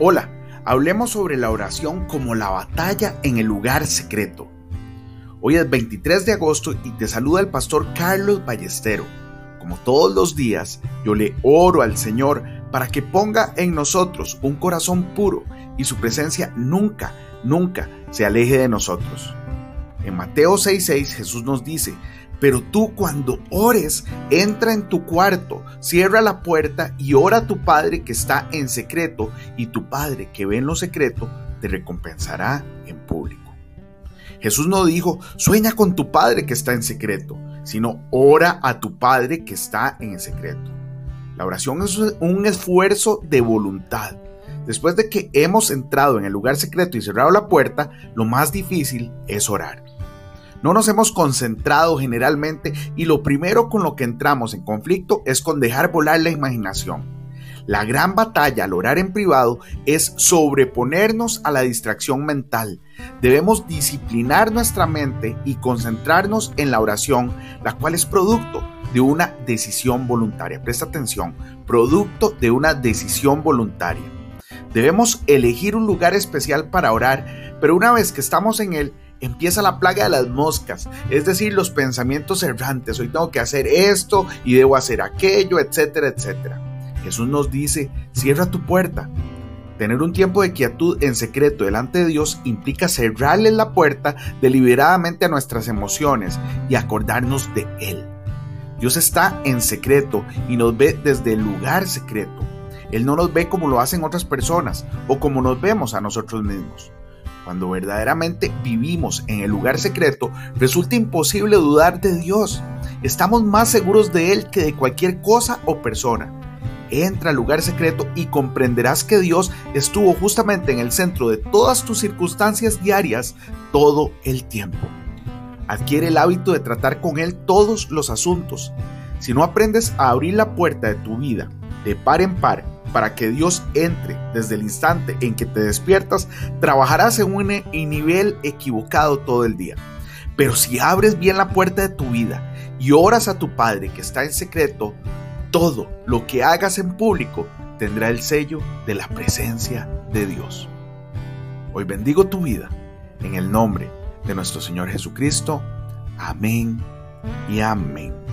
Hola, hablemos sobre la oración como la batalla en el lugar secreto. Hoy es 23 de agosto y te saluda el pastor Carlos Ballestero. Como todos los días, yo le oro al Señor para que ponga en nosotros un corazón puro y su presencia nunca, nunca se aleje de nosotros. En Mateo 6:6 Jesús nos dice, pero tú cuando ores, entra en tu cuarto, cierra la puerta y ora a tu Padre que está en secreto, y tu Padre que ve en lo secreto te recompensará en público. Jesús no dijo, sueña con tu Padre que está en secreto, sino ora a tu Padre que está en secreto. La oración es un esfuerzo de voluntad. Después de que hemos entrado en el lugar secreto y cerrado la puerta, lo más difícil es orar. No nos hemos concentrado generalmente y lo primero con lo que entramos en conflicto es con dejar volar la imaginación. La gran batalla al orar en privado es sobreponernos a la distracción mental. Debemos disciplinar nuestra mente y concentrarnos en la oración, la cual es producto de una decisión voluntaria. Presta atención, producto de una decisión voluntaria. Debemos elegir un lugar especial para orar, pero una vez que estamos en él, empieza la plaga de las moscas, es decir, los pensamientos errantes, hoy tengo que hacer esto y debo hacer aquello, etcétera, etcétera. Jesús nos dice, cierra tu puerta. Tener un tiempo de quietud en secreto delante de Dios implica cerrarle la puerta deliberadamente a nuestras emociones y acordarnos de Él. Dios está en secreto y nos ve desde el lugar secreto. Él no nos ve como lo hacen otras personas o como nos vemos a nosotros mismos. Cuando verdaderamente vivimos en el lugar secreto, resulta imposible dudar de Dios. Estamos más seguros de Él que de cualquier cosa o persona. Entra al lugar secreto y comprenderás que Dios estuvo justamente en el centro de todas tus circunstancias diarias todo el tiempo. Adquiere el hábito de tratar con Él todos los asuntos. Si no aprendes a abrir la puerta de tu vida de par en par para que Dios entre desde el instante en que te despiertas, trabajarás en un nivel equivocado todo el día. Pero si abres bien la puerta de tu vida y oras a tu Padre que está en secreto, todo lo que hagas en público tendrá el sello de la presencia de Dios. Hoy bendigo tu vida en el nombre de nuestro Señor Jesucristo. Amén y amén.